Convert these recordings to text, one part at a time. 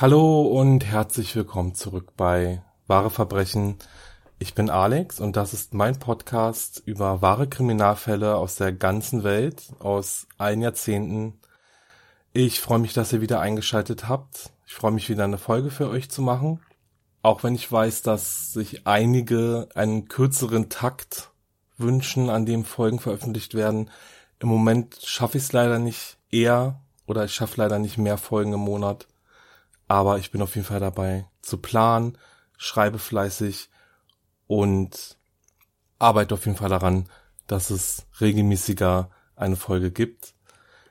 Hallo und herzlich willkommen zurück bei Wahre Verbrechen. Ich bin Alex und das ist mein Podcast über wahre Kriminalfälle aus der ganzen Welt, aus allen Jahrzehnten. Ich freue mich, dass ihr wieder eingeschaltet habt. Ich freue mich wieder eine Folge für euch zu machen. Auch wenn ich weiß, dass sich einige einen kürzeren Takt wünschen, an dem Folgen veröffentlicht werden. Im Moment schaffe ich es leider nicht eher oder ich schaffe leider nicht mehr Folgen im Monat aber ich bin auf jeden Fall dabei zu planen, schreibe fleißig und arbeite auf jeden Fall daran, dass es regelmäßiger eine Folge gibt.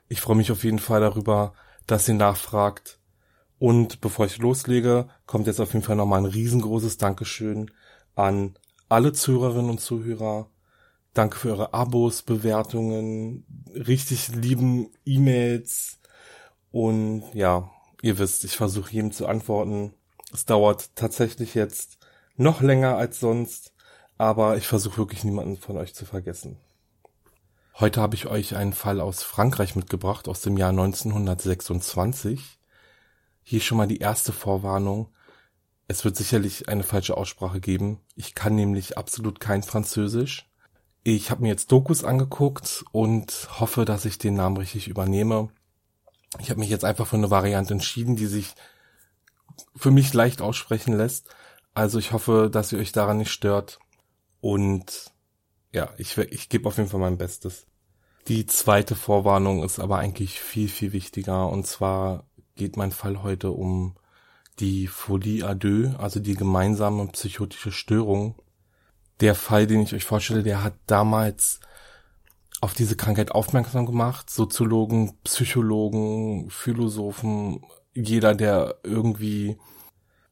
Ich freue mich auf jeden Fall darüber, dass ihr nachfragt. Und bevor ich loslege, kommt jetzt auf jeden Fall nochmal ein riesengroßes Dankeschön an alle Zuhörerinnen und Zuhörer. Danke für eure Abos, Bewertungen, richtig lieben E-Mails und ja, ihr wisst, ich versuche jedem zu antworten. Es dauert tatsächlich jetzt noch länger als sonst, aber ich versuche wirklich niemanden von euch zu vergessen. Heute habe ich euch einen Fall aus Frankreich mitgebracht, aus dem Jahr 1926. Hier schon mal die erste Vorwarnung. Es wird sicherlich eine falsche Aussprache geben. Ich kann nämlich absolut kein Französisch. Ich habe mir jetzt Dokus angeguckt und hoffe, dass ich den Namen richtig übernehme. Ich habe mich jetzt einfach für eine Variante entschieden, die sich für mich leicht aussprechen lässt. Also ich hoffe, dass ihr euch daran nicht stört. Und ja, ich, ich gebe auf jeden Fall mein Bestes. Die zweite Vorwarnung ist aber eigentlich viel, viel wichtiger. Und zwar geht mein Fall heute um die Folie à deux, also die gemeinsame psychotische Störung. Der Fall, den ich euch vorstelle, der hat damals auf diese Krankheit aufmerksam gemacht. Soziologen, Psychologen, Philosophen, jeder, der irgendwie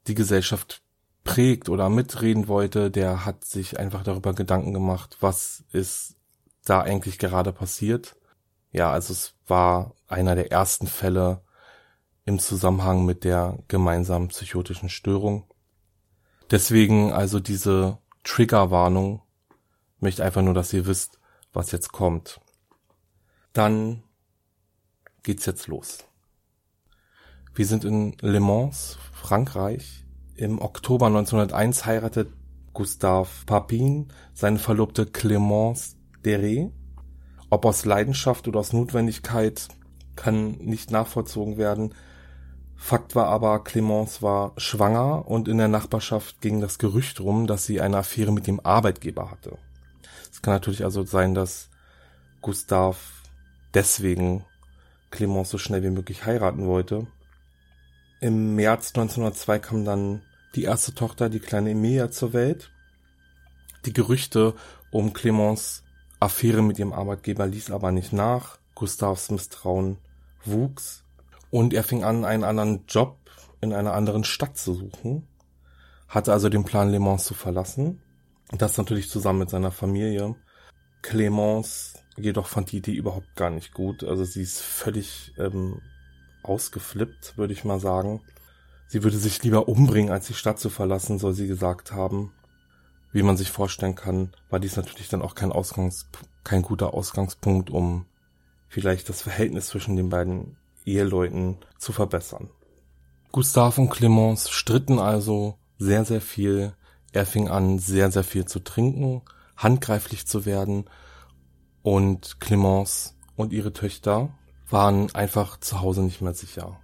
die Gesellschaft prägt oder mitreden wollte, der hat sich einfach darüber Gedanken gemacht, was ist da eigentlich gerade passiert. Ja, also es war einer der ersten Fälle im Zusammenhang mit der gemeinsamen psychotischen Störung. Deswegen also diese Triggerwarnung möchte einfach nur, dass ihr wisst, was jetzt kommt. Dann geht's jetzt los. Wir sind in Le Mans, Frankreich. Im Oktober 1901 heiratet Gustave Papin seine Verlobte Clémence Deret. Ob aus Leidenschaft oder aus Notwendigkeit kann nicht nachvollzogen werden. Fakt war aber, Clémence war schwanger und in der Nachbarschaft ging das Gerücht rum, dass sie eine Affäre mit dem Arbeitgeber hatte. Es kann natürlich also sein, dass Gustav deswegen Clémence so schnell wie möglich heiraten wollte. Im März 1902 kam dann die erste Tochter, die kleine Emilia, zur Welt. Die Gerüchte um Clémence Affäre mit ihrem Arbeitgeber ließ aber nicht nach. Gustavs Misstrauen wuchs und er fing an, einen anderen Job in einer anderen Stadt zu suchen, hatte also den Plan, Le Mans zu verlassen das natürlich zusammen mit seiner Familie. Clemence jedoch fand die Idee überhaupt gar nicht gut. Also sie ist völlig ähm, ausgeflippt, würde ich mal sagen. Sie würde sich lieber umbringen, als die Stadt zu verlassen, soll sie gesagt haben. Wie man sich vorstellen kann, war dies natürlich dann auch kein Ausgangs kein guter Ausgangspunkt, um vielleicht das Verhältnis zwischen den beiden Eheleuten zu verbessern. Gustave und Clemence stritten also sehr, sehr viel. Er fing an, sehr, sehr viel zu trinken, handgreiflich zu werden und Clemence und ihre Töchter waren einfach zu Hause nicht mehr sicher.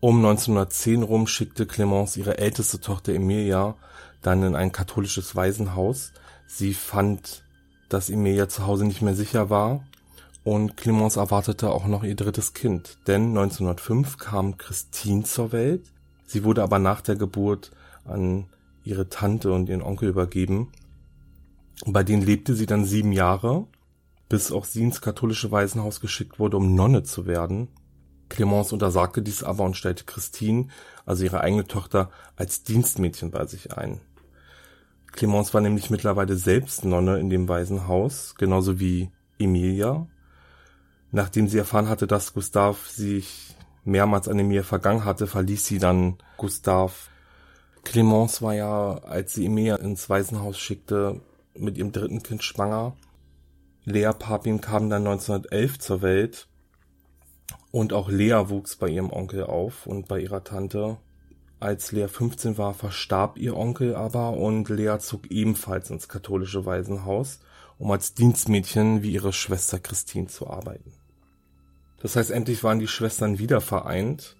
Um 1910 rum schickte Clemence ihre älteste Tochter Emilia dann in ein katholisches Waisenhaus. Sie fand, dass Emilia zu Hause nicht mehr sicher war und Clemence erwartete auch noch ihr drittes Kind, denn 1905 kam Christine zur Welt. Sie wurde aber nach der Geburt an ihre Tante und ihren Onkel übergeben. Bei denen lebte sie dann sieben Jahre, bis auch sie ins katholische Waisenhaus geschickt wurde, um Nonne zu werden. Clemence untersagte dies aber und stellte Christine, also ihre eigene Tochter, als Dienstmädchen bei sich ein. Clemence war nämlich mittlerweile selbst Nonne in dem Waisenhaus, genauso wie Emilia. Nachdem sie erfahren hatte, dass Gustav sich mehrmals an Emilia vergangen hatte, verließ sie dann Gustav. Clemence war ja, als sie Emilia ins Waisenhaus schickte, mit ihrem dritten Kind schwanger. Lea Papin kam dann 1911 zur Welt und auch Lea wuchs bei ihrem Onkel auf und bei ihrer Tante. Als Lea 15 war, verstarb ihr Onkel aber und Lea zog ebenfalls ins katholische Waisenhaus, um als Dienstmädchen wie ihre Schwester Christine zu arbeiten. Das heißt, endlich waren die Schwestern wieder vereint.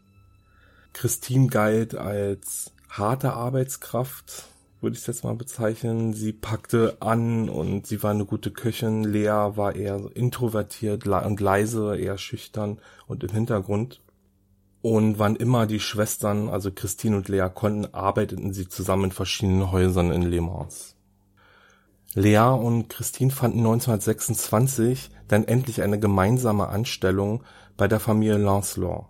Christine galt als harte Arbeitskraft, würde ich es jetzt mal bezeichnen. Sie packte an und sie war eine gute Köchin. Lea war eher introvertiert und leise, eher schüchtern und im Hintergrund. Und wann immer die Schwestern, also Christine und Lea konnten, arbeiteten sie zusammen in verschiedenen Häusern in Le Mans. Lea und Christine fanden 1926 dann endlich eine gemeinsame Anstellung bei der Familie Lancelot.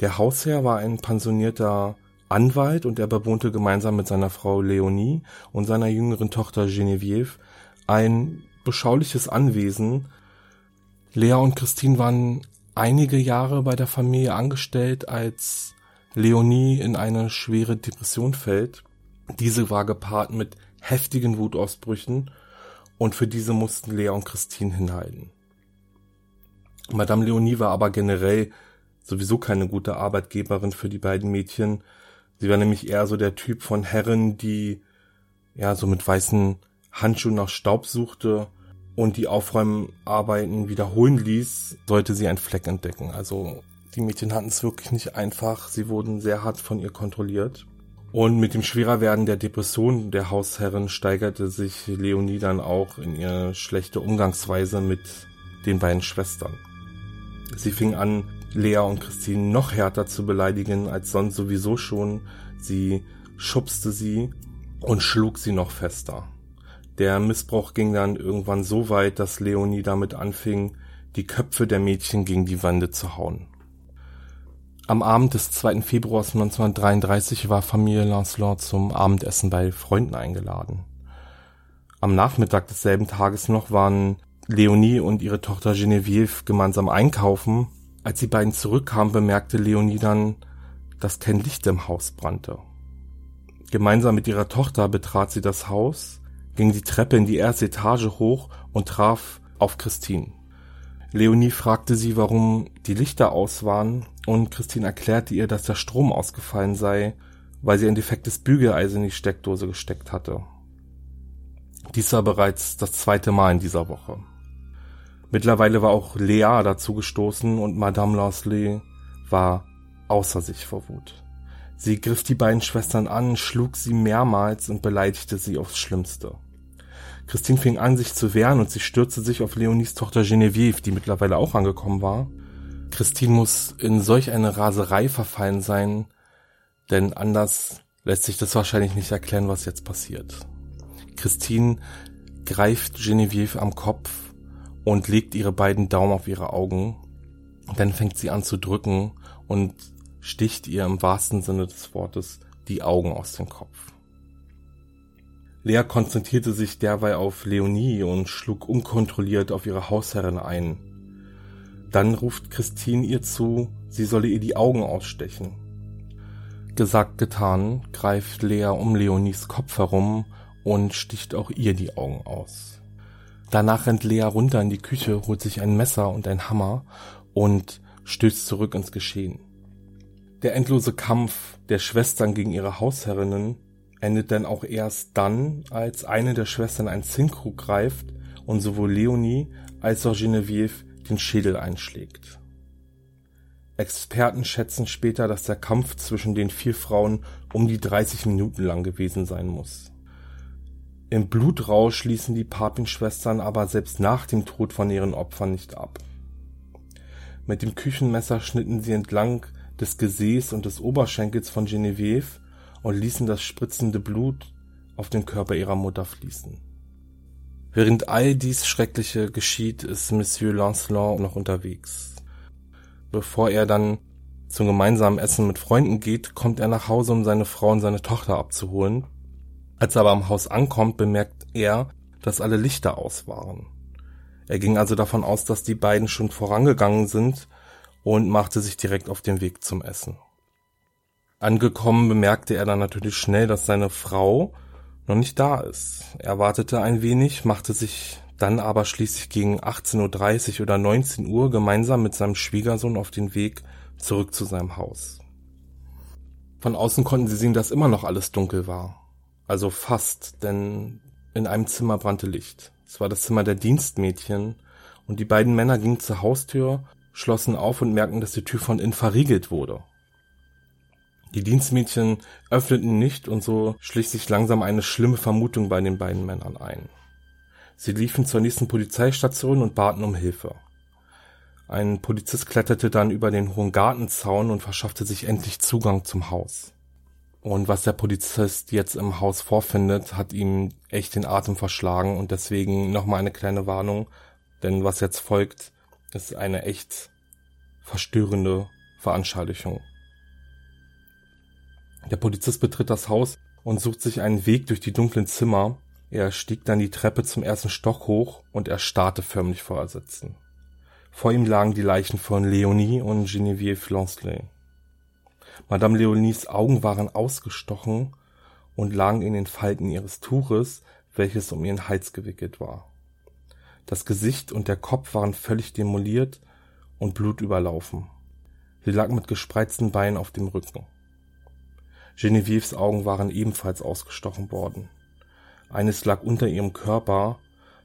Der Hausherr war ein pensionierter Anwalt und er bewohnte gemeinsam mit seiner Frau Leonie und seiner jüngeren Tochter Genevieve ein beschauliches Anwesen. Lea und Christine waren einige Jahre bei der Familie angestellt, als Leonie in eine schwere Depression fällt. Diese war gepaart mit heftigen Wutausbrüchen und für diese mussten Lea und Christine hinhalten. Madame Leonie war aber generell sowieso keine gute Arbeitgeberin für die beiden Mädchen, Sie war nämlich eher so der Typ von Herren, die ja so mit weißen Handschuhen nach Staub suchte und die Aufräumarbeiten wiederholen ließ, sollte sie einen Fleck entdecken. Also die Mädchen hatten es wirklich nicht einfach. Sie wurden sehr hart von ihr kontrolliert. Und mit dem Schwererwerden der Depression der Hausherrin steigerte sich Leonie dann auch in ihre schlechte Umgangsweise mit den beiden Schwestern. Sie fing an, Lea und Christine noch härter zu beleidigen als sonst sowieso schon. Sie schubste sie und schlug sie noch fester. Der Missbrauch ging dann irgendwann so weit, dass Leonie damit anfing, die Köpfe der Mädchen gegen die Wände zu hauen. Am Abend des 2. Februars 1933 war Familie Lancelot zum Abendessen bei Freunden eingeladen. Am Nachmittag desselben Tages noch waren Leonie und ihre Tochter Genevieve gemeinsam einkaufen als die beiden zurückkamen, bemerkte Leonie dann, dass kein Licht im Haus brannte. Gemeinsam mit ihrer Tochter betrat sie das Haus, ging die Treppe in die erste Etage hoch und traf auf Christine. Leonie fragte sie, warum die Lichter aus waren, und Christine erklärte ihr, dass der Strom ausgefallen sei, weil sie ein defektes Bügeleisen in die Steckdose gesteckt hatte. Dies war bereits das zweite Mal in dieser Woche. Mittlerweile war auch Lea dazu gestoßen und Madame Lansley war außer sich vor Wut. Sie griff die beiden Schwestern an, schlug sie mehrmals und beleidigte sie aufs Schlimmste. Christine fing an, sich zu wehren und sie stürzte sich auf Leonies Tochter Genevieve, die mittlerweile auch angekommen war. Christine muss in solch eine Raserei verfallen sein, denn anders lässt sich das wahrscheinlich nicht erklären, was jetzt passiert. Christine greift Genevieve am Kopf und legt ihre beiden Daumen auf ihre Augen. Dann fängt sie an zu drücken und sticht ihr im wahrsten Sinne des Wortes die Augen aus dem Kopf. Lea konzentrierte sich derweil auf Leonie und schlug unkontrolliert auf ihre Hausherrin ein. Dann ruft Christine ihr zu, sie solle ihr die Augen ausstechen. Gesagt, getan, greift Lea um Leonies Kopf herum und sticht auch ihr die Augen aus. Danach rennt Lea runter in die Küche, holt sich ein Messer und ein Hammer und stößt zurück ins Geschehen. Der endlose Kampf der Schwestern gegen ihre Hausherrinnen endet dann auch erst dann, als eine der Schwestern ein Zinkkrug greift und sowohl Leonie als auch Genevieve den Schädel einschlägt. Experten schätzen später, dass der Kampf zwischen den vier Frauen um die 30 Minuten lang gewesen sein muss. Im Blutrausch schließen die Papin-Schwestern aber selbst nach dem Tod von ihren Opfern nicht ab. Mit dem Küchenmesser schnitten sie entlang des Gesäß und des Oberschenkels von Genevieve und ließen das spritzende Blut auf den Körper ihrer Mutter fließen. Während all dies Schreckliche geschieht, ist Monsieur Lancelot noch unterwegs. Bevor er dann zum gemeinsamen Essen mit Freunden geht, kommt er nach Hause, um seine Frau und seine Tochter abzuholen. Als er aber am Haus ankommt, bemerkt er, dass alle Lichter aus waren. Er ging also davon aus, dass die beiden schon vorangegangen sind und machte sich direkt auf den Weg zum Essen. Angekommen bemerkte er dann natürlich schnell, dass seine Frau noch nicht da ist. Er wartete ein wenig, machte sich dann aber schließlich gegen 18.30 Uhr oder 19 Uhr gemeinsam mit seinem Schwiegersohn auf den Weg zurück zu seinem Haus. Von außen konnten sie sehen, dass immer noch alles dunkel war. Also fast, denn in einem Zimmer brannte Licht. Es war das Zimmer der Dienstmädchen und die beiden Männer gingen zur Haustür, schlossen auf und merkten, dass die Tür von innen verriegelt wurde. Die Dienstmädchen öffneten nicht und so schlich sich langsam eine schlimme Vermutung bei den beiden Männern ein. Sie liefen zur nächsten Polizeistation und baten um Hilfe. Ein Polizist kletterte dann über den hohen Gartenzaun und verschaffte sich endlich Zugang zum Haus. Und was der Polizist jetzt im Haus vorfindet, hat ihm echt den Atem verschlagen und deswegen nochmal eine kleine Warnung, denn was jetzt folgt, ist eine echt verstörende Veranschaulichung. Der Polizist betritt das Haus und sucht sich einen Weg durch die dunklen Zimmer. Er stieg dann die Treppe zum ersten Stock hoch und er starrte förmlich vor Ersitzen. Vor ihm lagen die Leichen von Leonie und Geneviève Lancelot. Madame Leonies Augen waren ausgestochen und lagen in den Falten ihres Tuches, welches um ihren Hals gewickelt war. Das Gesicht und der Kopf waren völlig demoliert und blutüberlaufen. Sie lag mit gespreizten Beinen auf dem Rücken. Genevieves Augen waren ebenfalls ausgestochen worden. Eines lag unter ihrem Körper,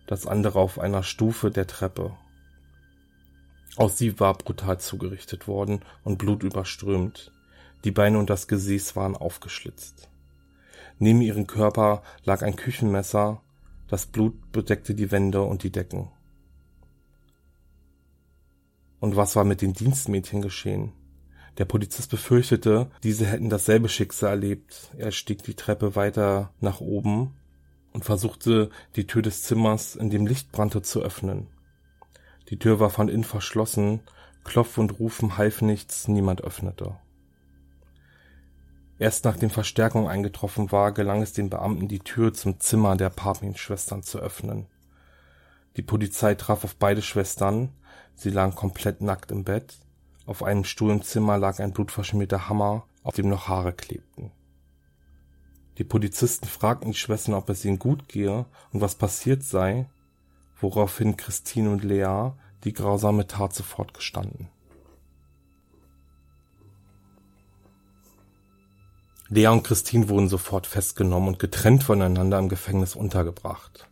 das andere auf einer Stufe der Treppe. Auch sie war brutal zugerichtet worden und blutüberströmt. Die Beine und das Gesäß waren aufgeschlitzt. Neben ihrem Körper lag ein Küchenmesser, das Blut bedeckte die Wände und die Decken. Und was war mit den Dienstmädchen geschehen? Der Polizist befürchtete, diese hätten dasselbe Schicksal erlebt. Er stieg die Treppe weiter nach oben und versuchte, die Tür des Zimmers, in dem Licht brannte, zu öffnen. Die Tür war von innen verschlossen, Klopf und Rufen half nichts, niemand öffnete. Erst nachdem Verstärkung eingetroffen war, gelang es den Beamten, die Tür zum Zimmer der Papin-Schwestern zu öffnen. Die Polizei traf auf beide Schwestern, sie lagen komplett nackt im Bett, auf einem Stuhl im Zimmer lag ein blutverschmierter Hammer, auf dem noch Haare klebten. Die Polizisten fragten die Schwestern, ob es ihnen gut gehe und was passiert sei, woraufhin Christine und Lea die grausame Tat sofort gestanden. Lea und Christine wurden sofort festgenommen und getrennt voneinander im Gefängnis untergebracht.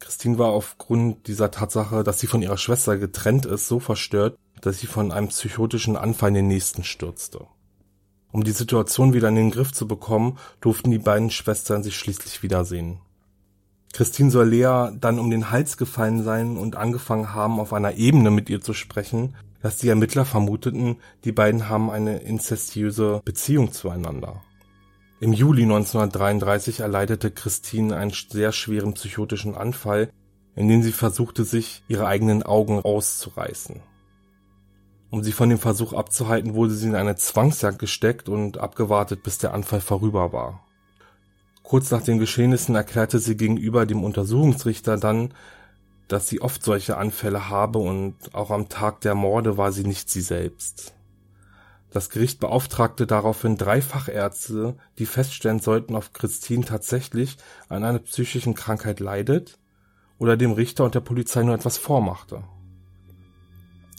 Christine war aufgrund dieser Tatsache, dass sie von ihrer Schwester getrennt ist, so verstört, dass sie von einem psychotischen Anfall in den nächsten stürzte. Um die Situation wieder in den Griff zu bekommen, durften die beiden Schwestern sich schließlich wiedersehen. Christine soll Lea dann um den Hals gefallen sein und angefangen haben, auf einer Ebene mit ihr zu sprechen, dass die Ermittler vermuteten, die beiden haben eine inzestiöse Beziehung zueinander. Im Juli 1933 erleidete Christine einen sehr schweren psychotischen Anfall, in dem sie versuchte, sich ihre eigenen Augen auszureißen. Um sie von dem Versuch abzuhalten, wurde sie in eine Zwangsjacke gesteckt und abgewartet, bis der Anfall vorüber war. Kurz nach den Geschehnissen erklärte sie gegenüber dem Untersuchungsrichter dann, dass sie oft solche Anfälle habe und auch am Tag der Morde war sie nicht sie selbst. Das Gericht beauftragte daraufhin drei Fachärzte, die feststellen sollten, ob Christine tatsächlich an einer psychischen Krankheit leidet oder dem Richter und der Polizei nur etwas vormachte.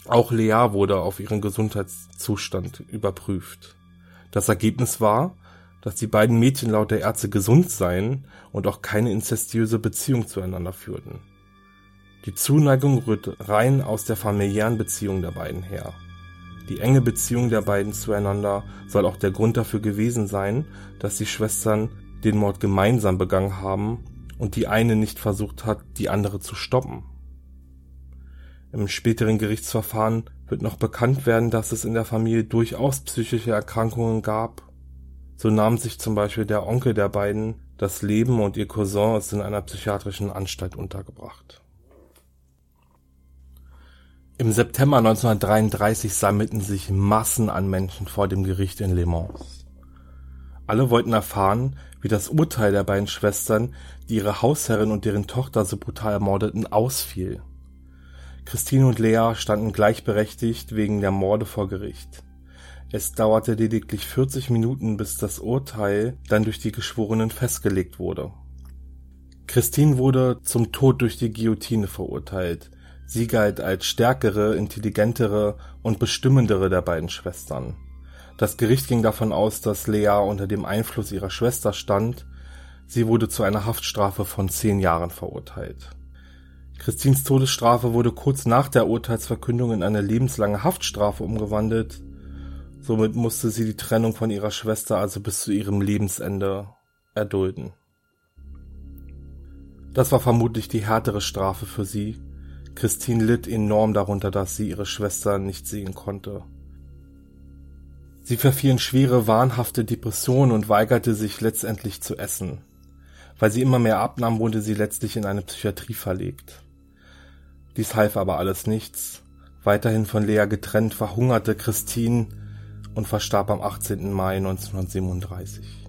Auch Lea wurde auf ihren Gesundheitszustand überprüft. Das Ergebnis war, dass die beiden Mädchen laut der Ärzte gesund seien und auch keine inzestiöse Beziehung zueinander führten. Die Zuneigung rührt rein aus der familiären Beziehung der beiden her. Die enge Beziehung der beiden zueinander soll auch der Grund dafür gewesen sein, dass die Schwestern den Mord gemeinsam begangen haben und die eine nicht versucht hat, die andere zu stoppen. Im späteren Gerichtsverfahren wird noch bekannt werden, dass es in der Familie durchaus psychische Erkrankungen gab. So nahm sich zum Beispiel der Onkel der beiden das Leben und ihr Cousin ist in einer psychiatrischen Anstalt untergebracht. Im September 1933 sammelten sich Massen an Menschen vor dem Gericht in Le Mans. Alle wollten erfahren, wie das Urteil der beiden Schwestern, die ihre Hausherrin und deren Tochter so brutal ermordeten, ausfiel. Christine und Lea standen gleichberechtigt wegen der Morde vor Gericht. Es dauerte lediglich 40 Minuten, bis das Urteil dann durch die Geschworenen festgelegt wurde. Christine wurde zum Tod durch die Guillotine verurteilt, Sie galt als stärkere, intelligentere und bestimmendere der beiden Schwestern. Das Gericht ging davon aus, dass Lea unter dem Einfluss ihrer Schwester stand. Sie wurde zu einer Haftstrafe von zehn Jahren verurteilt. Christins Todesstrafe wurde kurz nach der Urteilsverkündung in eine lebenslange Haftstrafe umgewandelt. Somit musste sie die Trennung von ihrer Schwester also bis zu ihrem Lebensende erdulden. Das war vermutlich die härtere Strafe für sie, Christine litt enorm darunter, dass sie ihre Schwester nicht sehen konnte. Sie verfiel in schwere, wahnhafte Depressionen und weigerte sich letztendlich zu essen. Weil sie immer mehr abnahm, wurde sie letztlich in eine Psychiatrie verlegt. Dies half aber alles nichts. Weiterhin von Lea getrennt verhungerte Christine und verstarb am 18. Mai 1937.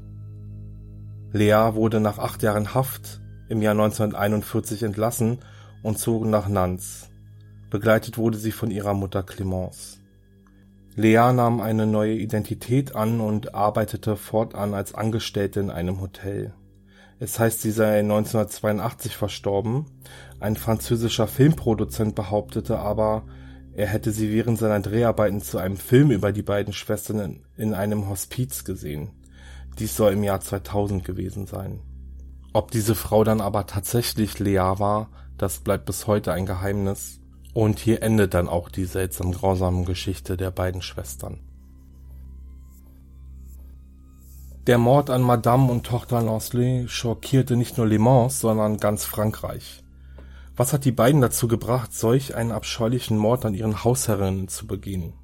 Lea wurde nach acht Jahren Haft im Jahr 1941 entlassen und zogen nach Nantes. Begleitet wurde sie von ihrer Mutter Clemence. Lea nahm eine neue Identität an und arbeitete fortan als Angestellte in einem Hotel. Es heißt, sie sei 1982 verstorben. Ein französischer Filmproduzent behauptete aber, er hätte sie während seiner Dreharbeiten zu einem Film über die beiden Schwestern in einem Hospiz gesehen. Dies soll im Jahr 2000 gewesen sein. Ob diese Frau dann aber tatsächlich Lea war, das bleibt bis heute ein Geheimnis. Und hier endet dann auch die seltsam grausame Geschichte der beiden Schwestern. Der Mord an Madame und Tochter Lancelot schockierte nicht nur Le Mans, sondern ganz Frankreich. Was hat die beiden dazu gebracht, solch einen abscheulichen Mord an ihren Hausherrinnen zu begehen?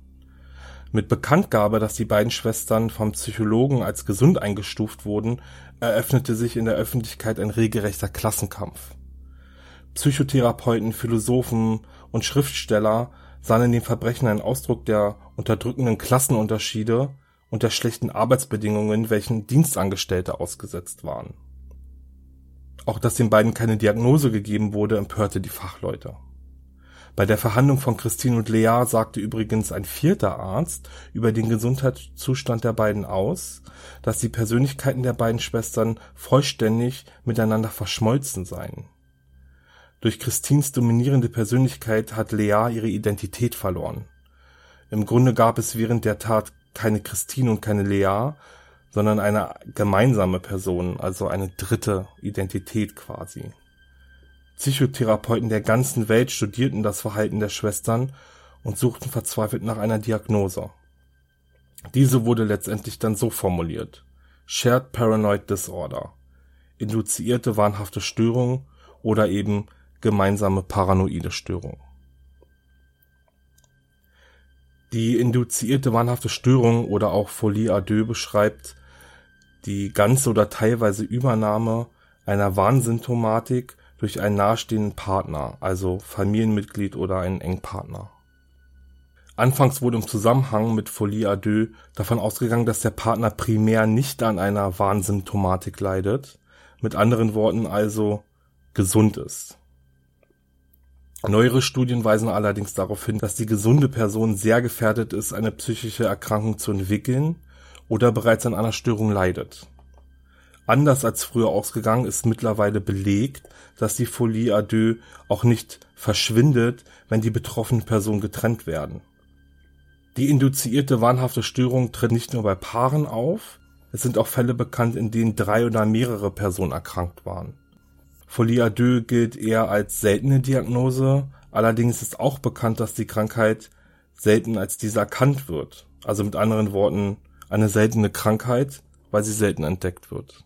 Mit Bekanntgabe, dass die beiden Schwestern vom Psychologen als gesund eingestuft wurden, eröffnete sich in der Öffentlichkeit ein regelrechter Klassenkampf. Psychotherapeuten, Philosophen und Schriftsteller sahen in den Verbrechen einen Ausdruck der unterdrückenden Klassenunterschiede und der schlechten Arbeitsbedingungen, welchen Dienstangestellte ausgesetzt waren. Auch dass den beiden keine Diagnose gegeben wurde, empörte die Fachleute. Bei der Verhandlung von Christine und Lea sagte übrigens ein vierter Arzt über den Gesundheitszustand der beiden aus, dass die Persönlichkeiten der beiden Schwestern vollständig miteinander verschmolzen seien. Durch Christines dominierende Persönlichkeit hat Lea ihre Identität verloren. Im Grunde gab es während der Tat keine Christine und keine Lea, sondern eine gemeinsame Person, also eine dritte Identität quasi. Psychotherapeuten der ganzen Welt studierten das Verhalten der Schwestern und suchten verzweifelt nach einer Diagnose. Diese wurde letztendlich dann so formuliert. Shared Paranoid Disorder. Induzierte wahnhafte Störung oder eben gemeinsame paranoide Störung. Die induzierte wahnhafte Störung oder auch Folie à deux beschreibt die ganze oder teilweise Übernahme einer Warnsymptomatik durch einen nahestehenden Partner, also Familienmitglied oder einen Engpartner. Anfangs wurde im Zusammenhang mit Folie à deux davon ausgegangen, dass der Partner primär nicht an einer Warnsymptomatik leidet, mit anderen Worten also gesund ist. Neuere Studien weisen allerdings darauf hin, dass die gesunde Person sehr gefährdet ist, eine psychische Erkrankung zu entwickeln oder bereits an einer Störung leidet. Anders als früher ausgegangen ist mittlerweile belegt, dass die Folie à deux auch nicht verschwindet, wenn die betroffenen Personen getrennt werden. Die induzierte wahnhafte Störung tritt nicht nur bei Paaren auf, es sind auch Fälle bekannt, in denen drei oder mehrere Personen erkrankt waren. Folie à deux gilt eher als seltene Diagnose, allerdings ist auch bekannt, dass die Krankheit selten als diese erkannt wird. Also mit anderen Worten, eine seltene Krankheit, weil sie selten entdeckt wird.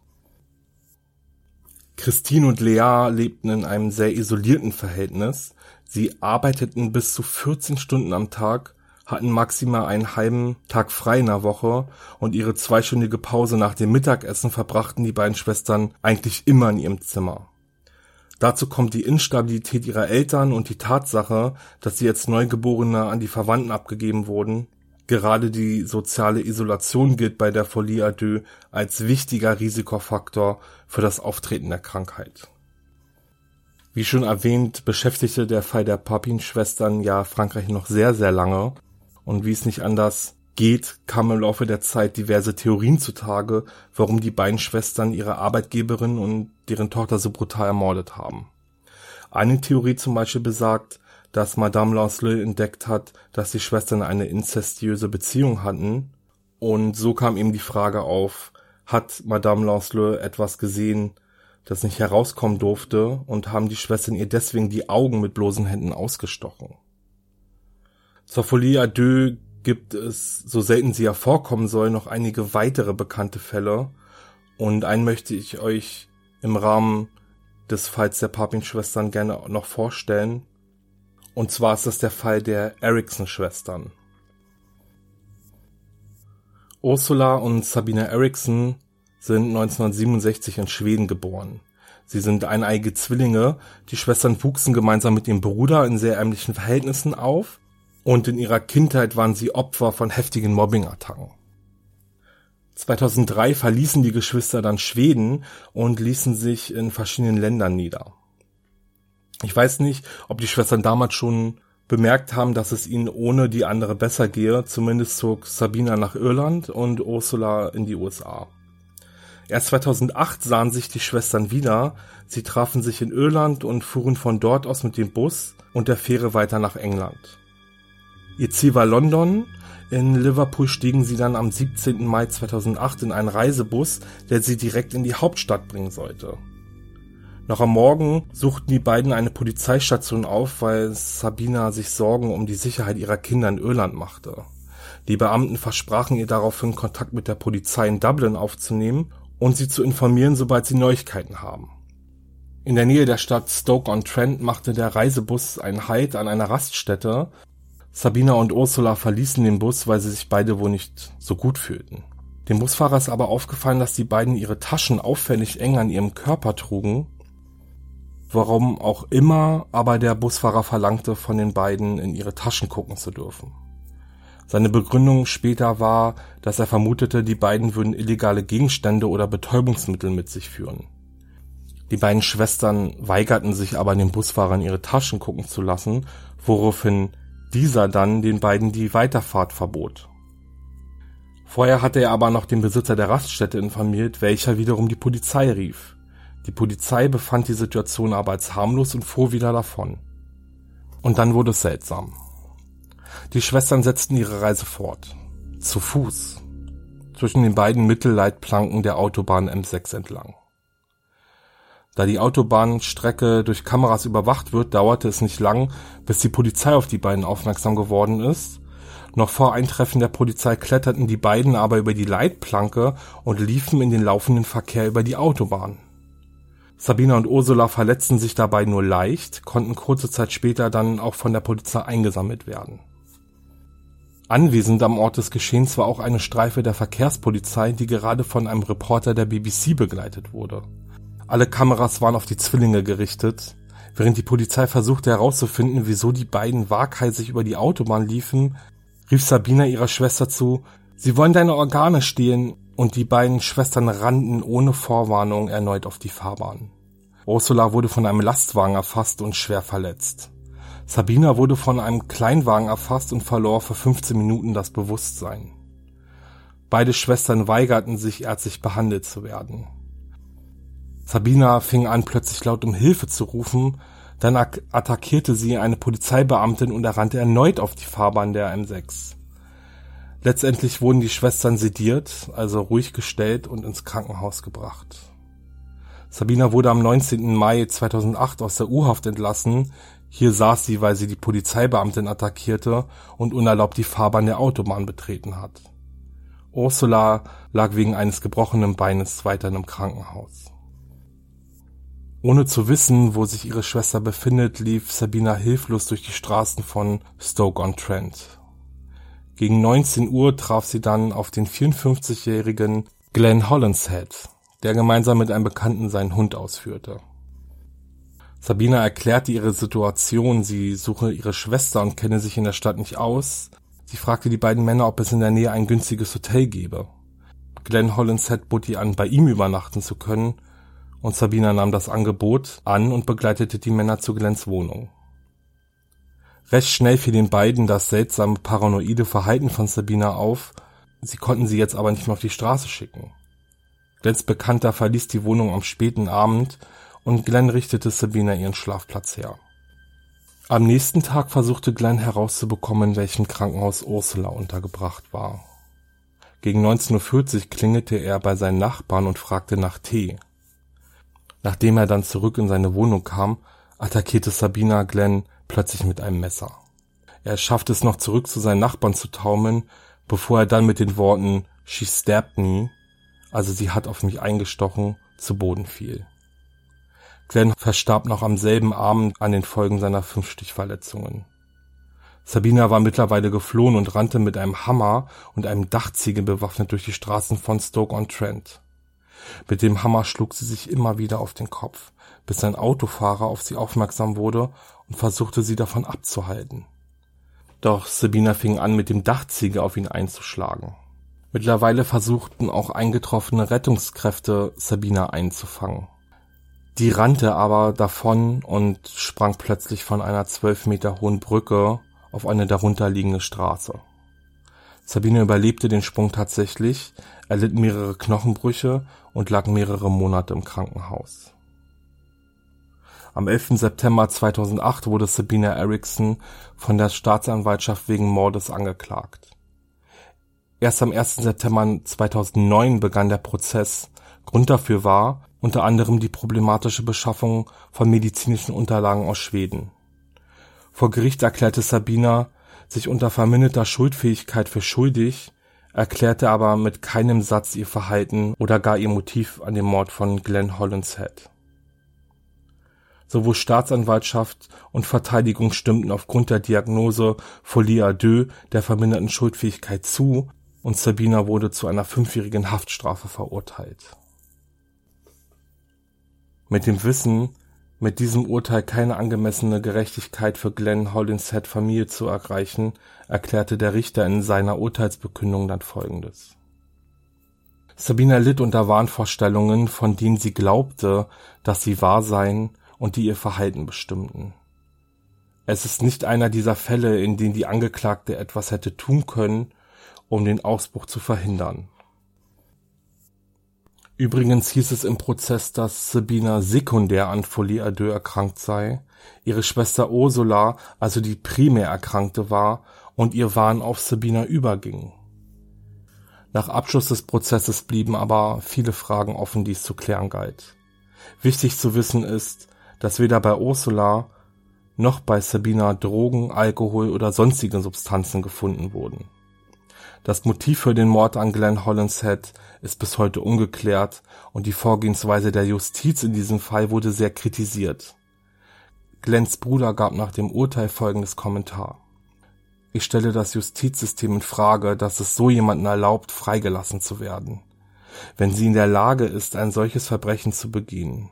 Christine und Lea lebten in einem sehr isolierten Verhältnis. Sie arbeiteten bis zu 14 Stunden am Tag, hatten maximal einen halben Tag frei in der Woche und ihre zweistündige Pause nach dem Mittagessen verbrachten die beiden Schwestern eigentlich immer in ihrem Zimmer. Dazu kommt die Instabilität ihrer Eltern und die Tatsache, dass sie als Neugeborene an die Verwandten abgegeben wurden, Gerade die soziale Isolation gilt bei der Folie à als wichtiger Risikofaktor für das Auftreten der Krankheit. Wie schon erwähnt, beschäftigte der Fall der Papin-Schwestern ja Frankreich noch sehr, sehr lange. Und wie es nicht anders geht, kamen im Laufe der Zeit diverse Theorien zutage, warum die beiden Schwestern ihre Arbeitgeberin und deren Tochter so brutal ermordet haben. Eine Theorie zum Beispiel besagt, dass Madame Lancelot entdeckt hat, dass die Schwestern eine inzestiöse Beziehung hatten. Und so kam eben die Frage auf, hat Madame Lancelot etwas gesehen, das nicht herauskommen durfte und haben die Schwestern ihr deswegen die Augen mit bloßen Händen ausgestochen. Zur Folie à deux gibt es, so selten sie ja vorkommen soll, noch einige weitere bekannte Fälle und einen möchte ich euch im Rahmen des Falls der Papin-Schwestern gerne noch vorstellen. Und zwar ist das der Fall der Eriksson-Schwestern. Ursula und Sabina Eriksson sind 1967 in Schweden geboren. Sie sind eineige Zwillinge. Die Schwestern wuchsen gemeinsam mit ihrem Bruder in sehr ärmlichen Verhältnissen auf und in ihrer Kindheit waren sie Opfer von heftigen Mobbingattacken. 2003 verließen die Geschwister dann Schweden und ließen sich in verschiedenen Ländern nieder. Ich weiß nicht, ob die Schwestern damals schon bemerkt haben, dass es ihnen ohne die andere besser gehe. Zumindest zog Sabina nach Irland und Ursula in die USA. Erst 2008 sahen sich die Schwestern wieder. Sie trafen sich in Irland und fuhren von dort aus mit dem Bus und der Fähre weiter nach England. Ihr Ziel war London. In Liverpool stiegen sie dann am 17. Mai 2008 in einen Reisebus, der sie direkt in die Hauptstadt bringen sollte. Noch am Morgen suchten die beiden eine Polizeistation auf, weil Sabina sich Sorgen um die Sicherheit ihrer Kinder in Irland machte. Die Beamten versprachen ihr daraufhin Kontakt mit der Polizei in Dublin aufzunehmen und sie zu informieren, sobald sie Neuigkeiten haben. In der Nähe der Stadt Stoke-on-Trent machte der Reisebus einen Halt an einer Raststätte. Sabina und Ursula verließen den Bus, weil sie sich beide wohl nicht so gut fühlten. Dem Busfahrer ist aber aufgefallen, dass die beiden ihre Taschen auffällig eng an ihrem Körper trugen Warum auch immer, aber der Busfahrer verlangte von den beiden, in ihre Taschen gucken zu dürfen. Seine Begründung später war, dass er vermutete, die beiden würden illegale Gegenstände oder Betäubungsmittel mit sich führen. Die beiden Schwestern weigerten sich aber, den Busfahrer in ihre Taschen gucken zu lassen, woraufhin dieser dann den beiden die Weiterfahrt verbot. Vorher hatte er aber noch den Besitzer der Raststätte informiert, welcher wiederum die Polizei rief. Die Polizei befand die Situation aber als harmlos und fuhr wieder davon. Und dann wurde es seltsam. Die Schwestern setzten ihre Reise fort. Zu Fuß. Zwischen den beiden Mittelleitplanken der Autobahn M6 entlang. Da die Autobahnstrecke durch Kameras überwacht wird, dauerte es nicht lang, bis die Polizei auf die beiden aufmerksam geworden ist. Noch vor Eintreffen der Polizei kletterten die beiden aber über die Leitplanke und liefen in den laufenden Verkehr über die Autobahn. Sabina und Ursula verletzten sich dabei nur leicht, konnten kurze Zeit später dann auch von der Polizei eingesammelt werden. Anwesend am Ort des Geschehens war auch eine Streife der Verkehrspolizei, die gerade von einem Reporter der BBC begleitet wurde. Alle Kameras waren auf die Zwillinge gerichtet. Während die Polizei versuchte herauszufinden, wieso die beiden waghalsig über die Autobahn liefen, rief Sabina ihrer Schwester zu, Sie wollen deine Organe stehlen, und die beiden Schwestern rannten ohne Vorwarnung erneut auf die Fahrbahn. Ursula wurde von einem Lastwagen erfasst und schwer verletzt. Sabina wurde von einem Kleinwagen erfasst und verlor für 15 Minuten das Bewusstsein. Beide Schwestern weigerten sich, ärztlich behandelt zu werden. Sabina fing an, plötzlich laut um Hilfe zu rufen, dann attackierte sie eine Polizeibeamtin und er rannte erneut auf die Fahrbahn der M6. Letztendlich wurden die Schwestern sediert, also ruhig gestellt und ins Krankenhaus gebracht. Sabina wurde am 19. Mai 2008 aus der U-Haft entlassen. Hier saß sie, weil sie die Polizeibeamtin attackierte und unerlaubt die Fahrbahn der Autobahn betreten hat. Ursula lag wegen eines gebrochenen Beines weiterhin im Krankenhaus. Ohne zu wissen, wo sich ihre Schwester befindet, lief Sabina hilflos durch die Straßen von Stoke-on-Trent. Gegen 19 Uhr traf sie dann auf den 54-jährigen Glenn Hollinshead, der gemeinsam mit einem Bekannten seinen Hund ausführte. Sabina erklärte ihre Situation, sie suche ihre Schwester und kenne sich in der Stadt nicht aus. Sie fragte die beiden Männer, ob es in der Nähe ein günstiges Hotel gebe. Glenn Hollinshead bot ihr an, bei ihm übernachten zu können, und Sabina nahm das Angebot an und begleitete die Männer zu Glenns Wohnung. Recht schnell fiel den beiden das seltsame paranoide Verhalten von Sabina auf, sie konnten sie jetzt aber nicht mehr auf die Straße schicken. Glenns Bekannter verließ die Wohnung am späten Abend und Glenn richtete Sabina ihren Schlafplatz her. Am nächsten Tag versuchte Glenn herauszubekommen, in welchem Krankenhaus Ursula untergebracht war. Gegen 19.40 Uhr klingelte er bei seinen Nachbarn und fragte nach Tee. Nachdem er dann zurück in seine Wohnung kam, attackierte Sabina Glenn plötzlich mit einem Messer. Er schaffte es noch zurück zu seinen Nachbarn zu taumeln, bevor er dann mit den Worten She stabbed me also sie hat auf mich eingestochen, zu Boden fiel. Glenn verstarb noch am selben Abend an den Folgen seiner Fünfstichverletzungen. Sabina war mittlerweile geflohen und rannte mit einem Hammer und einem Dachziegel bewaffnet durch die Straßen von Stoke-on-Trent. Mit dem Hammer schlug sie sich immer wieder auf den Kopf, bis ein Autofahrer auf sie aufmerksam wurde und versuchte sie davon abzuhalten. Doch Sabina fing an, mit dem Dachziegel auf ihn einzuschlagen. Mittlerweile versuchten auch eingetroffene Rettungskräfte Sabina einzufangen. Die rannte aber davon und sprang plötzlich von einer zwölf Meter hohen Brücke auf eine darunterliegende Straße. Sabine überlebte den Sprung tatsächlich, erlitt mehrere Knochenbrüche und lag mehrere Monate im Krankenhaus. Am 11. September 2008 wurde Sabina Erickson von der Staatsanwaltschaft wegen Mordes angeklagt. Erst am 1. September 2009 begann der Prozess. Grund dafür war unter anderem die problematische Beschaffung von medizinischen Unterlagen aus Schweden. Vor Gericht erklärte Sabina sich unter verminderter Schuldfähigkeit für schuldig, erklärte aber mit keinem Satz ihr Verhalten oder gar ihr Motiv an dem Mord von Glenn Hollinshead. Sowohl Staatsanwaltschaft und Verteidigung stimmten aufgrund der Diagnose Folie à deux der verminderten Schuldfähigkeit zu und Sabina wurde zu einer fünfjährigen Haftstrafe verurteilt. Mit dem Wissen, mit diesem Urteil keine angemessene Gerechtigkeit für Glenn Hollinshead Familie zu erreichen, erklärte der Richter in seiner Urteilsbekündung dann folgendes. Sabina litt unter Wahnvorstellungen, von denen sie glaubte, dass sie wahr seien und die ihr Verhalten bestimmten. Es ist nicht einer dieser Fälle, in denen die Angeklagte etwas hätte tun können, um den Ausbruch zu verhindern. Übrigens hieß es im Prozess, dass Sabina sekundär an Folie à deux erkrankt sei, ihre Schwester Ursula also die primär Erkrankte war und ihr Wahn auf Sabina überging. Nach Abschluss des Prozesses blieben aber viele Fragen offen, die es zu klären galt. Wichtig zu wissen ist, dass weder bei Ursula noch bei Sabina Drogen, Alkohol oder sonstige Substanzen gefunden wurden. Das Motiv für den Mord an Glenn Hollinshead ist bis heute ungeklärt und die Vorgehensweise der Justiz in diesem Fall wurde sehr kritisiert. Glenns Bruder gab nach dem Urteil folgendes Kommentar. Ich stelle das Justizsystem in Frage, dass es so jemanden erlaubt, freigelassen zu werden, wenn sie in der Lage ist, ein solches Verbrechen zu begehen.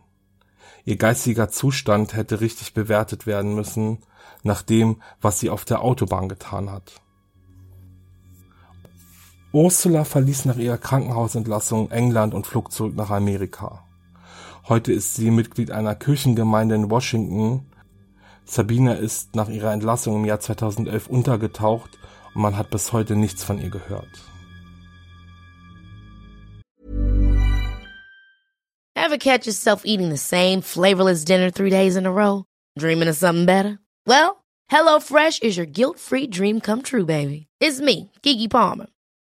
Ihr geistiger Zustand hätte richtig bewertet werden müssen, nach dem, was sie auf der Autobahn getan hat. Ursula verließ nach ihrer Krankenhausentlassung England und flog zurück nach Amerika. Heute ist sie Mitglied einer Kirchengemeinde in Washington. Sabina ist nach ihrer Entlassung im Jahr 2011 untergetaucht und man hat bis heute nichts von ihr gehört. Ever catch yourself eating the same flavorless dinner three days in a row? Dreaming of something better? Well, HelloFresh is your guilt-free dream come true, baby. It's me, Kiki Palmer.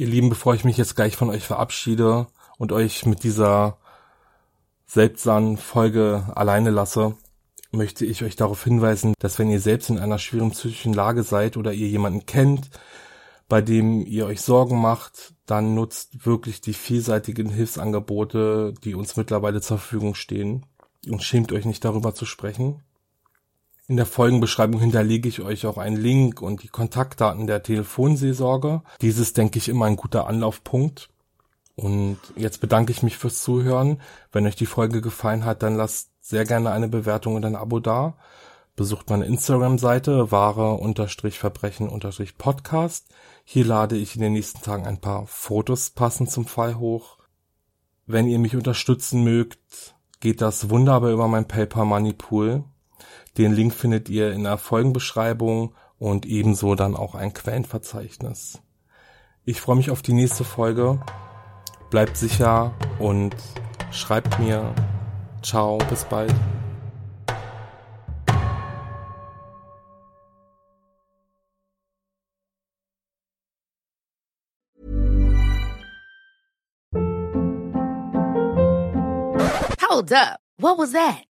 Ihr Lieben, bevor ich mich jetzt gleich von euch verabschiede und euch mit dieser seltsamen Folge alleine lasse, möchte ich euch darauf hinweisen, dass wenn ihr selbst in einer schweren psychischen Lage seid oder ihr jemanden kennt, bei dem ihr euch Sorgen macht, dann nutzt wirklich die vielseitigen Hilfsangebote, die uns mittlerweile zur Verfügung stehen und schämt euch nicht darüber zu sprechen. In der Folgenbeschreibung hinterlege ich euch auch einen Link und die Kontaktdaten der Telefonseelsorge. Dieses denke ich immer ein guter Anlaufpunkt. Und jetzt bedanke ich mich fürs Zuhören. Wenn euch die Folge gefallen hat, dann lasst sehr gerne eine Bewertung und ein Abo da. Besucht meine Instagram-Seite wahre-verbrechen-podcast. Hier lade ich in den nächsten Tagen ein paar Fotos passend zum Fall hoch. Wenn ihr mich unterstützen mögt, geht das wunderbar über mein PayPal Money Pool. Den Link findet ihr in der Folgenbeschreibung und ebenso dann auch ein Quellenverzeichnis. Ich freue mich auf die nächste Folge. Bleibt sicher und schreibt mir. Ciao, bis bald. Hold up. What was that?